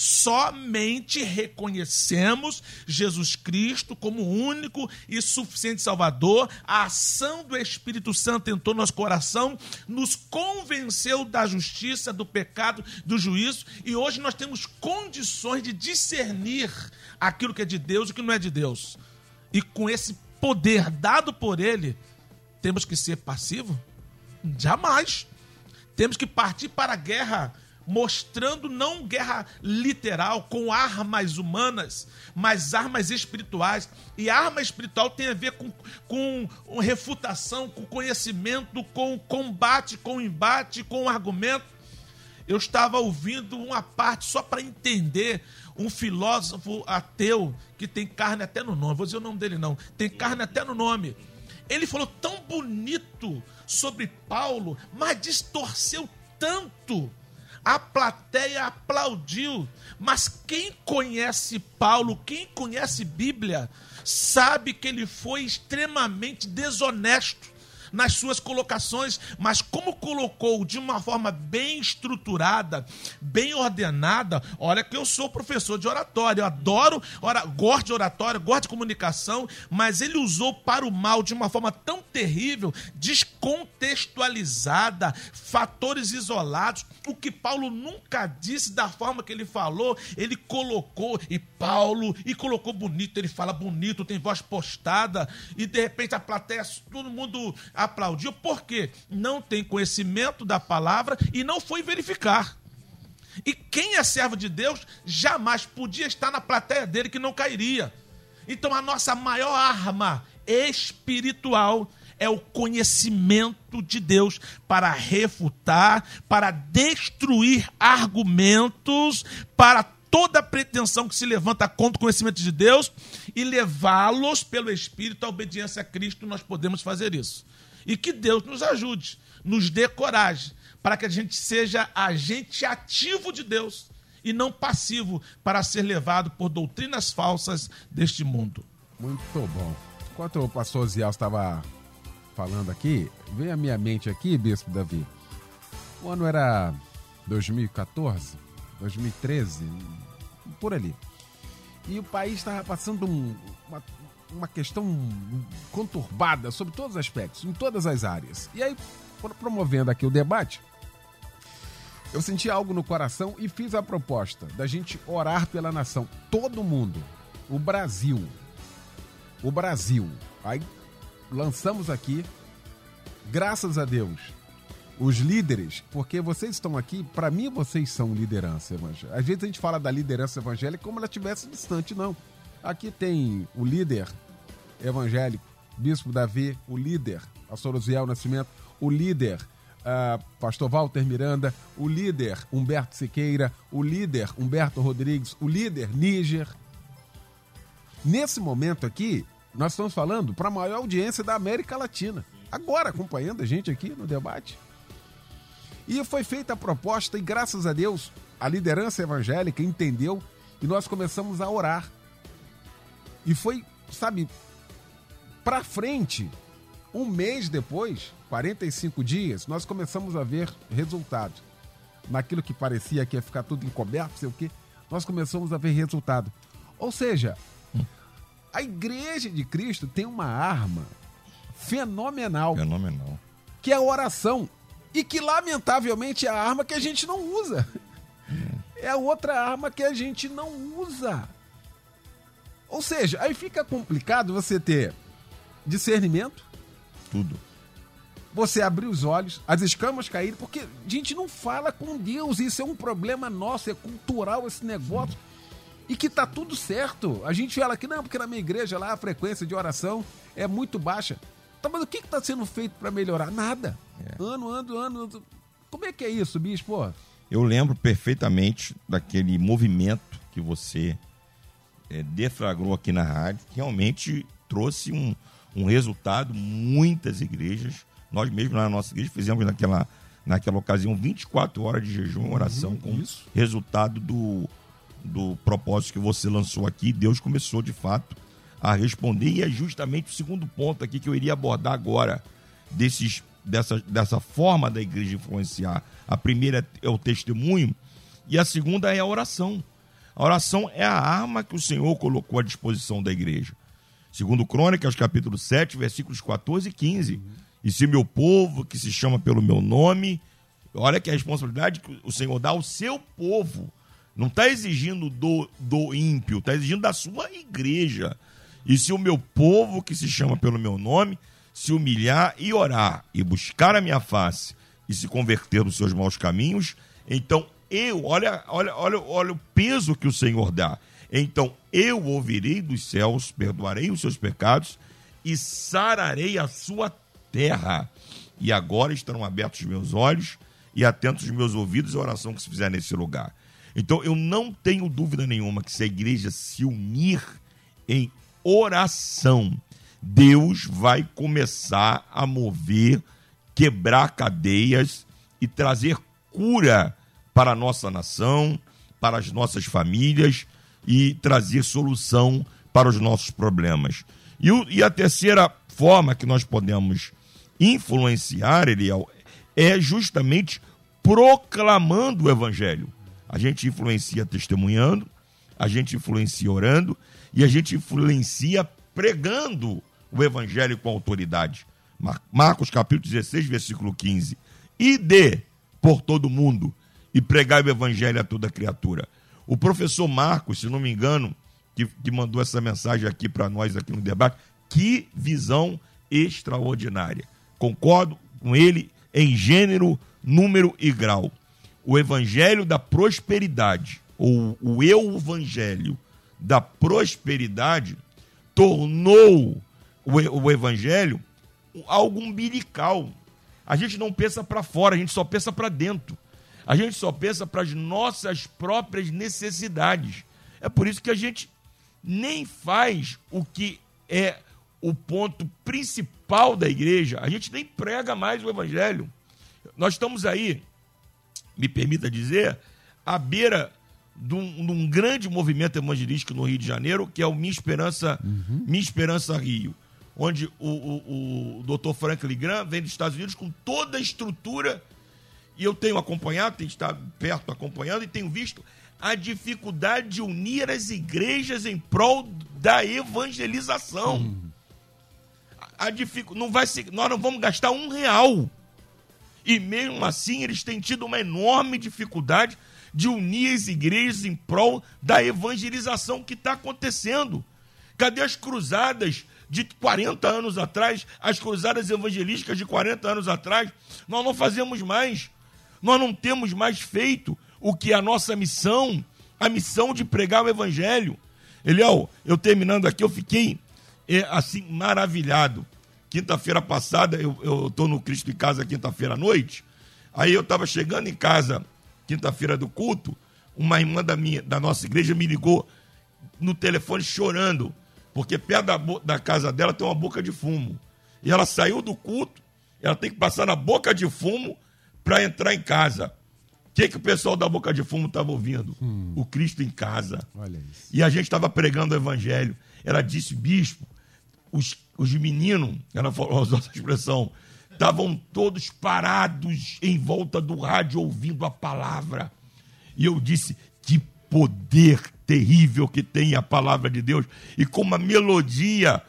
somente reconhecemos Jesus Cristo como único e suficiente Salvador. A ação do Espírito Santo entrou no nosso coração, nos convenceu da justiça, do pecado, do juízo, e hoje nós temos condições de discernir aquilo que é de Deus e o que não é de Deus. E com esse poder dado por Ele, temos que ser passivo? Jamais. Temos que partir para a guerra mostrando não guerra literal com armas humanas, mas armas espirituais. E arma espiritual tem a ver com, com refutação, com conhecimento, com combate, com embate, com argumento. Eu estava ouvindo uma parte só para entender um filósofo ateu que tem carne até no nome. Vou dizer o nome dele não. Tem carne até no nome. Ele falou tão bonito sobre Paulo, mas distorceu tanto a plateia aplaudiu. Mas quem conhece Paulo, quem conhece Bíblia, sabe que ele foi extremamente desonesto nas suas colocações, mas como colocou de uma forma bem estruturada, bem ordenada, olha que eu sou professor de oratória, eu adoro, ora, gosto de oratória, gosto de comunicação, mas ele usou para o mal de uma forma tão terrível, descontextualizada, fatores isolados, o que Paulo nunca disse da forma que ele falou, ele colocou, e Paulo, e colocou bonito, ele fala bonito, tem voz postada, e de repente a plateia, todo mundo aplaudiu porque não tem conhecimento da palavra e não foi verificar. E quem é servo de Deus jamais podia estar na plateia dele que não cairia. Então a nossa maior arma espiritual é o conhecimento de Deus para refutar, para destruir argumentos, para toda pretensão que se levanta contra o conhecimento de Deus e levá-los pelo Espírito à obediência a Cristo, nós podemos fazer isso. E que Deus nos ajude, nos dê coragem, para que a gente seja agente ativo de Deus e não passivo para ser levado por doutrinas falsas deste mundo. Muito bom. Enquanto o pastor Ziel estava falando aqui, veio à minha mente aqui, Bispo Davi. O ano era 2014, 2013, por ali. E o país estava passando um, uma uma questão conturbada sobre todos os aspectos, em todas as áreas. E aí, promovendo aqui o debate, eu senti algo no coração e fiz a proposta da gente orar pela nação. Todo mundo. O Brasil. O Brasil. Aí lançamos aqui, graças a Deus, os líderes, porque vocês estão aqui, para mim vocês são liderança evangélica. Às vezes a gente fala da liderança evangélica como ela estivesse distante, não. Aqui tem o líder evangélico, Bispo Davi, o líder, pastor Osiel Nascimento, o líder, uh, pastor Walter Miranda, o líder, Humberto Siqueira, o líder, Humberto Rodrigues, o líder, Níger. Nesse momento aqui, nós estamos falando para a maior audiência da América Latina. Agora, acompanhando a gente aqui no debate. E foi feita a proposta, e graças a Deus, a liderança evangélica entendeu e nós começamos a orar e foi, sabe, para frente, um mês depois, 45 dias, nós começamos a ver resultado. Naquilo que parecia que ia ficar tudo encoberto, sei o quê, nós começamos a ver resultado. Ou seja, a igreja de Cristo tem uma arma fenomenal. Fenomenal. Que é a oração. E que, lamentavelmente, é a arma que a gente não usa. É a outra arma que a gente não usa. Ou seja, aí fica complicado você ter discernimento. Tudo. Você abrir os olhos, as escamas caírem, porque a gente não fala com Deus. Isso é um problema nosso, é cultural esse negócio. E que tá tudo certo. A gente fala que não, porque na minha igreja lá a frequência de oração é muito baixa. Tá, mas o que está sendo feito para melhorar? Nada. É. Ano, ano, ano. Como é que é isso, bispo? Eu lembro perfeitamente daquele movimento que você é, deflagrou aqui na rádio, realmente trouxe um, um resultado. Muitas igrejas, nós mesmos na nossa igreja fizemos naquela, naquela ocasião 24 horas de jejum e oração uhum, com isso. resultado do, do propósito que você lançou aqui. Deus começou de fato a responder, e é justamente o segundo ponto aqui que eu iria abordar agora, desses, dessa, dessa forma da igreja influenciar. A primeira é o testemunho, e a segunda é a oração. A oração é a arma que o Senhor colocou à disposição da igreja. Segundo Crônicas, capítulo 7, versículos 14 e 15. Uhum. E se meu povo, que se chama pelo meu nome, olha que a responsabilidade que o Senhor dá ao seu povo. Não está exigindo do, do ímpio, está exigindo da sua igreja. E se o meu povo, que se chama pelo meu nome, se humilhar e orar, e buscar a minha face, e se converter dos seus maus caminhos, então eu, olha, olha, olha, olha o peso que o Senhor dá. Então eu ouvirei dos céus, perdoarei os seus pecados e sararei a sua terra. E agora estarão abertos os meus olhos e atentos os meus ouvidos à oração que se fizer nesse lugar. Então eu não tenho dúvida nenhuma que se a igreja se unir em oração, Deus vai começar a mover, quebrar cadeias e trazer cura para a nossa nação, para as nossas famílias e trazer solução para os nossos problemas. E, o, e a terceira forma que nós podemos influenciar, Eliel, é justamente proclamando o evangelho. A gente influencia testemunhando, a gente influencia orando e a gente influencia pregando o evangelho com autoridade. Marcos capítulo 16, versículo 15. E dê por todo mundo e pregai o evangelho a toda criatura. O professor Marcos, se não me engano, que, que mandou essa mensagem aqui para nós aqui no debate, que visão extraordinária. Concordo com ele em gênero, número e grau. O evangelho da prosperidade, ou o eu evangelho da prosperidade, tornou o, evangelho algo umbilical. A gente não pensa para fora, a gente só pensa para dentro. A gente só pensa para as nossas próprias necessidades. É por isso que a gente nem faz o que é o ponto principal da igreja. A gente nem prega mais o evangelho. Nós estamos aí, me permita dizer, à beira de um, de um grande movimento evangelístico no Rio de Janeiro, que é o Minha Esperança, uhum. Minha Esperança Rio, onde o, o, o Dr. Franklin Graham vem dos Estados Unidos com toda a estrutura e eu tenho acompanhado, tenho estado perto acompanhando e tenho visto a dificuldade de unir as igrejas em prol da evangelização. Hum. A, a dific... não vai ser... Nós não vamos gastar um real. E mesmo assim, eles têm tido uma enorme dificuldade de unir as igrejas em prol da evangelização que está acontecendo. Cadê as cruzadas de 40 anos atrás, as cruzadas evangelísticas de 40 anos atrás? Nós não fazemos mais. Nós não temos mais feito o que é a nossa missão, a missão de pregar o evangelho. Eliel, eu terminando aqui, eu fiquei é, assim maravilhado. Quinta-feira passada, eu estou no Cristo em Casa quinta-feira à noite. Aí eu estava chegando em casa, quinta-feira do culto, uma irmã da, minha, da nossa igreja me ligou no telefone chorando, porque perto da, da casa dela tem uma boca de fumo. E ela saiu do culto, ela tem que passar na boca de fumo para entrar em casa. O que, que o pessoal da Boca de Fumo estava ouvindo? Hum. O Cristo em casa. E a gente estava pregando o Evangelho. Ela disse, bispo, os, os meninos, ela falou, usou essa expressão, estavam todos parados em volta do rádio ouvindo a palavra. E eu disse, que poder terrível que tem a palavra de Deus. E como a melodia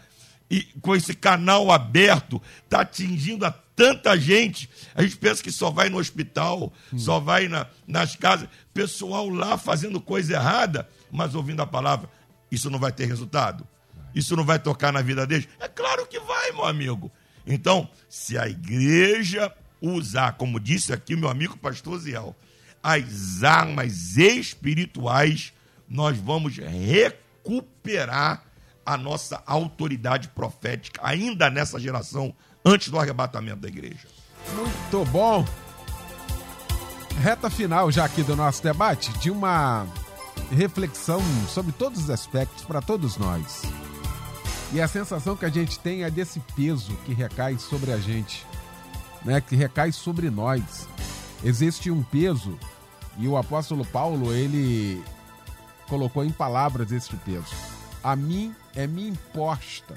e com esse canal aberto está atingindo a tanta gente. A gente pensa que só vai no hospital, hum. só vai na, nas casas, pessoal lá fazendo coisa errada, mas ouvindo a palavra. Isso não vai ter resultado? Isso não vai tocar na vida deles? É claro que vai, meu amigo. Então, se a igreja usar, como disse aqui meu amigo pastor Ziel, as armas espirituais, nós vamos recuperar a nossa autoridade profética ainda nessa geração antes do arrebatamento da igreja. Muito bom. Reta final já aqui do nosso debate de uma reflexão sobre todos os aspectos para todos nós. E a sensação que a gente tem é desse peso que recai sobre a gente, né? Que recai sobre nós. Existe um peso e o apóstolo Paulo, ele colocou em palavras este peso. A mim é me imposta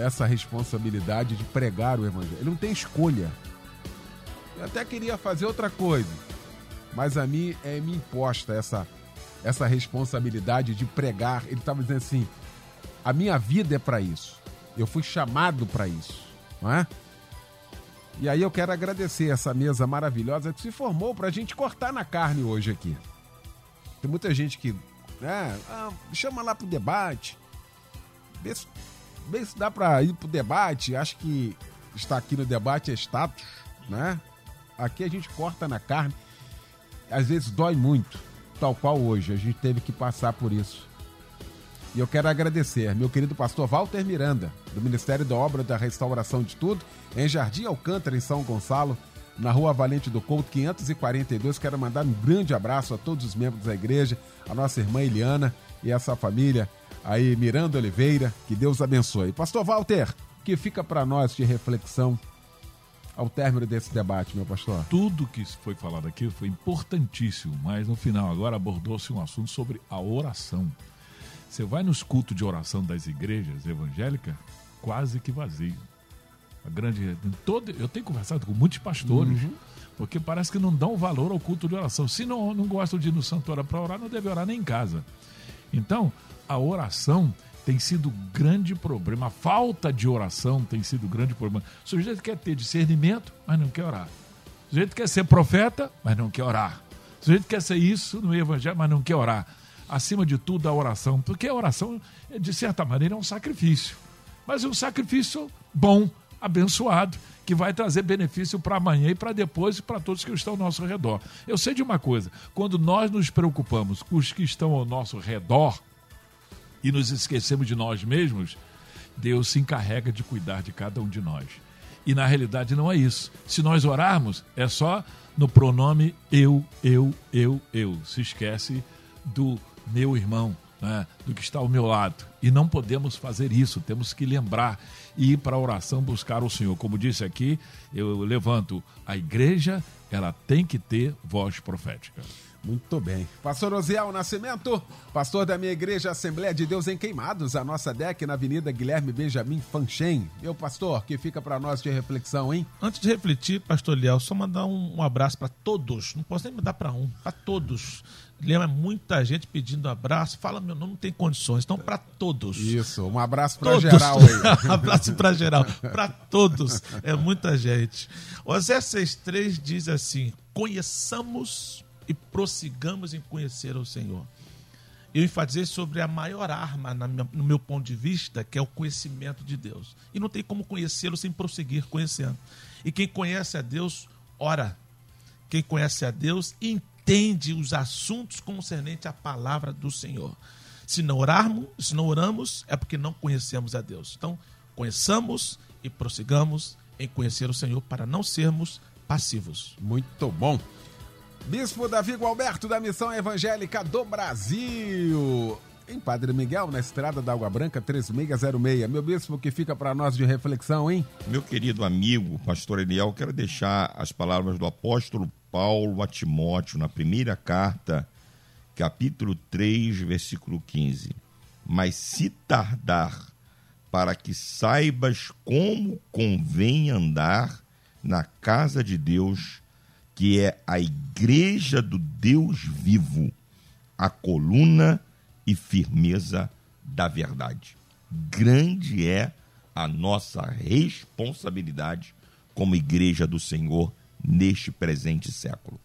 essa responsabilidade de pregar o evangelho. Ele não tem escolha. Eu até queria fazer outra coisa, mas a mim é me imposta essa essa responsabilidade de pregar. Ele estava dizendo assim: a minha vida é para isso. Eu fui chamado para isso, não é? E aí eu quero agradecer essa mesa maravilhosa que se formou para a gente cortar na carne hoje aqui. Tem muita gente que, né, ah, chama lá para o debate, vê se Bem, se dá para ir pro debate, acho que está aqui no debate é status, né? Aqui a gente corta na carne, às vezes dói muito, tal qual hoje. A gente teve que passar por isso. E eu quero agradecer meu querido pastor Walter Miranda, do Ministério da Obra da Restauração de Tudo, em Jardim Alcântara, em São Gonçalo, na rua Valente do Couto, 542. Quero mandar um grande abraço a todos os membros da igreja, a nossa irmã Eliana e essa família aí, Miranda Oliveira. Que Deus abençoe. Pastor Walter, que fica para nós de reflexão ao término desse debate, meu pastor? Tudo que foi falado aqui foi importantíssimo, mas no final agora abordou-se um assunto sobre a oração. Você vai nos cultos de oração das igrejas evangélicas, quase que vazio. A grande. Todo, eu tenho conversado com muitos pastores, uhum. porque parece que não dão valor ao culto de oração. Se não, não gostam de ir no santuário para orar, não deve orar nem em casa. Então, a oração tem sido grande problema. A falta de oração tem sido grande problema. O sujeito quer ter discernimento, mas não quer orar. O sujeito quer ser profeta, mas não quer orar. O sujeito quer ser isso no evangelho, mas não quer orar acima de tudo, a oração, porque a oração, de certa maneira, é um sacrifício, mas é um sacrifício bom, abençoado, que vai trazer benefício para amanhã e para depois e para todos que estão ao nosso redor. Eu sei de uma coisa: quando nós nos preocupamos com os que estão ao nosso redor e nos esquecemos de nós mesmos, Deus se encarrega de cuidar de cada um de nós. E na realidade não é isso. Se nós orarmos, é só no pronome eu, eu, eu, eu. Se esquece do meu irmão, né, do que está ao meu lado. E não podemos fazer isso, temos que lembrar e ir para a oração buscar o Senhor. Como disse aqui, eu levanto a igreja, ela tem que ter voz profética. Muito bem. Pastor Osiel Nascimento, pastor da minha igreja Assembleia de Deus em Queimados, a nossa DEC na Avenida Guilherme Benjamin Fanchen. Meu pastor, que fica para nós de reflexão, hein? Antes de refletir, pastor Liel, só mandar um, um abraço para todos. Não posso nem mandar para um, para todos. Lembra muita gente pedindo abraço. Fala meu nome, não tem condições. Então, para todos. Isso, um abraço para geral aí. um (laughs) abraço para geral. Para todos. É muita gente. Osé 6,3 diz assim: Conheçamos e prossigamos em conhecer o Senhor. Eu enfatizei sobre a maior arma, no meu ponto de vista, que é o conhecimento de Deus. E não tem como conhecê-lo sem prosseguir conhecendo. E quem conhece a Deus, ora. Quem conhece a Deus, entende os assuntos concernentes à palavra do Senhor. Se não orarmos, se não oramos, é porque não conhecemos a Deus. Então, conheçamos e prossigamos em conhecer o Senhor para não sermos passivos. Muito bom. Bispo Davi Gualberto, da Missão Evangélica do Brasil. Em Padre Miguel, na estrada da Água Branca, 3606. Meu bispo, que fica para nós de reflexão, hein? Meu querido amigo, pastor Eliel, quero deixar as palavras do apóstolo Paulo a Timóteo, na primeira carta, capítulo 3, versículo 15. Mas se tardar, para que saibas como convém andar na casa de Deus, que é a igreja do Deus vivo, a coluna e firmeza da verdade. Grande é a nossa responsabilidade como igreja do Senhor neste presente século.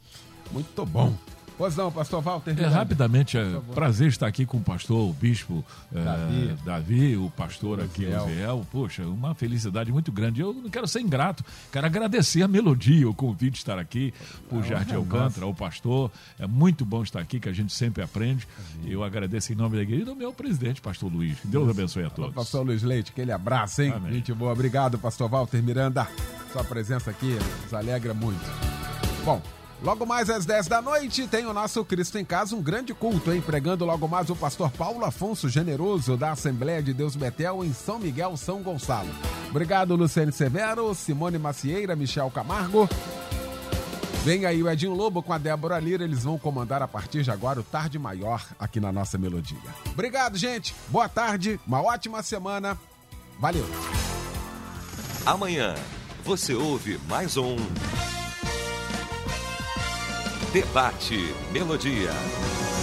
Muito bom. Pois não, pastor Walter. É, rapidamente, é prazer estar aqui com o pastor, o bispo é, Davi, é, Davi o pastor aqui, o Ziel. Poxa, uma felicidade muito grande. Eu não quero ser ingrato, quero agradecer a melodia, o convite de estar aqui, por é, Jardim Alcântara, o pastor. É muito bom estar aqui, que a gente sempre aprende. Eu agradeço em nome da igreja e do meu presidente, pastor Luiz. Que Deus abençoe a todos. Pastor Luiz Leite, aquele abraço, hein? Amém. Gente boa. Obrigado, pastor Walter Miranda. Sua presença aqui nos alegra muito. Bom, Logo mais às 10 da noite tem o nosso Cristo em Casa, um grande culto, hein? Pregando logo mais o pastor Paulo Afonso Generoso, da Assembleia de Deus Betel, em São Miguel, São Gonçalo. Obrigado, Luciane Severo, Simone Macieira, Michel Camargo. Vem aí o Edinho Lobo com a Débora Lira, eles vão comandar a partir de agora o Tarde Maior aqui na nossa melodia. Obrigado, gente. Boa tarde, uma ótima semana. Valeu. Amanhã você ouve mais um. Debate Melodia.